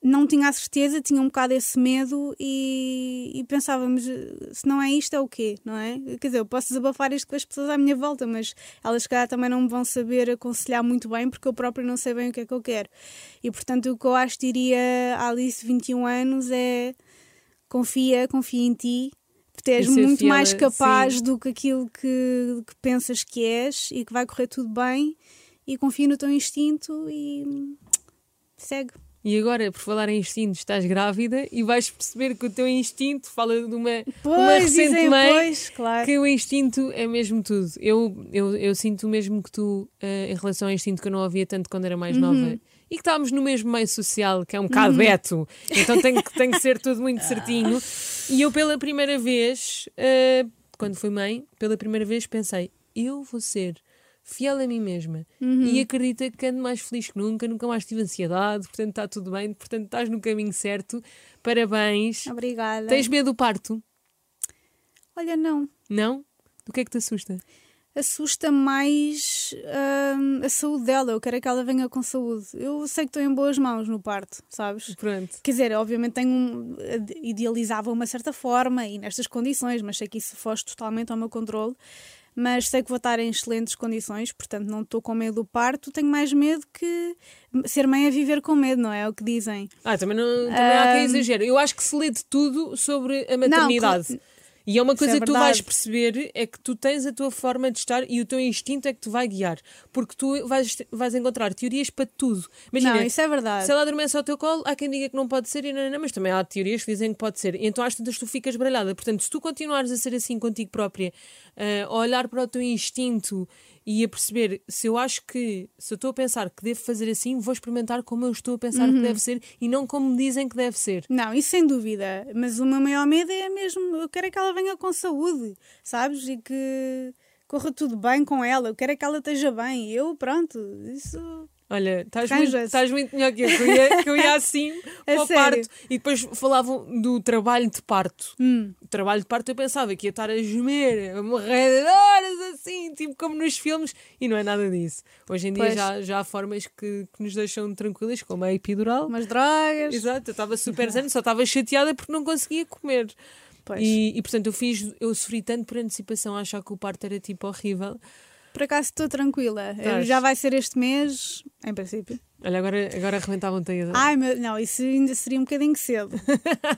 não tinha a certeza, tinha um bocado esse medo e, e pensava, mas se não é isto, é o quê? Não é? Quer dizer, eu posso desabafar isto com as pessoas à minha volta, mas elas, se calhar, também não me vão saber aconselhar muito bem porque eu próprio não sei bem o que é que eu quero. E portanto, o que eu acho que diria a Alice, 21 anos, é confia, confia em ti. Porque és muito fiel, mais capaz sim. do que aquilo que, que pensas que és e que vai correr tudo bem. E confia no teu instinto e segue. E agora, por falar em instinto, estás grávida e vais perceber que o teu instinto fala de uma, pois, uma recente mãe pois, claro. que o instinto é mesmo tudo. Eu, eu, eu sinto mesmo que tu, uh, em relação ao instinto que eu não havia tanto quando era mais uhum. nova, e que estávamos no mesmo meio social, que é um bocado uhum. beto, então tem que, tem que ser tudo muito certinho. E eu, pela primeira vez, uh, quando fui mãe, pela primeira vez pensei: eu vou ser fiel a mim mesma uhum. e acredita que ando mais feliz que nunca, nunca mais tive ansiedade, portanto está tudo bem, portanto estás no caminho certo. Parabéns. Obrigada. Tens medo do parto? Olha, não. Não? Do que é que te assusta? Assusta mais hum, a saúde dela. Eu quero é que ela venha com saúde. Eu sei que estou em boas mãos no parto, sabes? Pronto. Quer dizer, obviamente tenho um, idealizava uma certa forma e nestas condições, mas sei que isso foge totalmente ao meu controle mas sei que vou estar em excelentes condições, portanto não estou com medo do parto, tenho mais medo que ser mãe é viver com medo, não é? É o que dizem. Ah, também, não, também há quem exagero. Eu acho que se lê de tudo sobre a maternidade. Não, e é uma coisa é que tu vais perceber é que tu tens a tua forma de estar e o teu instinto é que te vai guiar. Porque tu vais, vais encontrar teorias para tudo. Imagina, Não, isso é verdade. se ela adormece ao teu colo, há quem diga que não pode ser, e não, não, mas também há teorias que dizem que pode ser. Então às tantas tu ficas baralhada. Portanto, se tu continuares a ser assim contigo própria, a olhar para o teu instinto e a perceber se eu acho que, se eu estou a pensar que devo fazer assim, vou experimentar como eu estou a pensar Uhum. que deve ser e não como me dizem que deve ser. Não, isso sem dúvida. Mas o meu maior medo é mesmo. Eu quero é que ela venha com saúde, sabes? E que corra tudo bem com ela. Eu quero é que ela esteja bem. Eu, pronto, isso. Olha, estás muito, estás muito melhor que eu. que Eu ia, que eu ia assim para o parto. E depois falavam do trabalho de parto. Hum. O trabalho de parto eu pensava que ia estar a gemer, a morrer de horas assim, tipo como nos filmes. E não é nada disso. Hoje em dia Pois. já, já há formas que, que nos deixam tranquilas, como a epidural. Umas drogas. Exato, eu estava super zen, só estava chateada porque não conseguia comer. E, e portanto eu fiz, eu sofri tanto por antecipação a achar que o parto era tipo horrível. Por acaso estou tranquila. Já vai ser este mês, em princípio. Olha, agora, agora arrebentavam-te a Ai, meu, não, isso ainda seria um bocadinho cedo.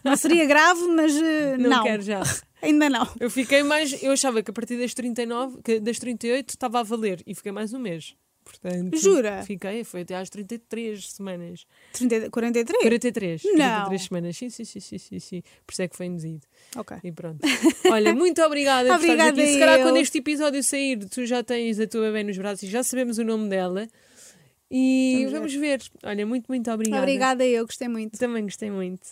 Não seria grave, mas eh, Não, não. quero já. Ainda não. Eu fiquei mais. Eu achava que a partir das 39, que das 38 estava a valer e fiquei mais um mês. Portanto, Jura? Fiquei, foi até às 33 semanas. 30, 43? 43. Não. 43 semanas. Sim, sim, sim, sim, sim, sim. Por isso é que foi induzido. Ok. E pronto. Olha, muito obrigada por estares Obrigada aqui. Se calhar quando este episódio sair, tu já tens a tua bebê nos braços e já sabemos o nome dela. E Vamos ver. vamos ver. Olha, muito, muito obrigada. Obrigada, eu gostei muito. Também gostei muito.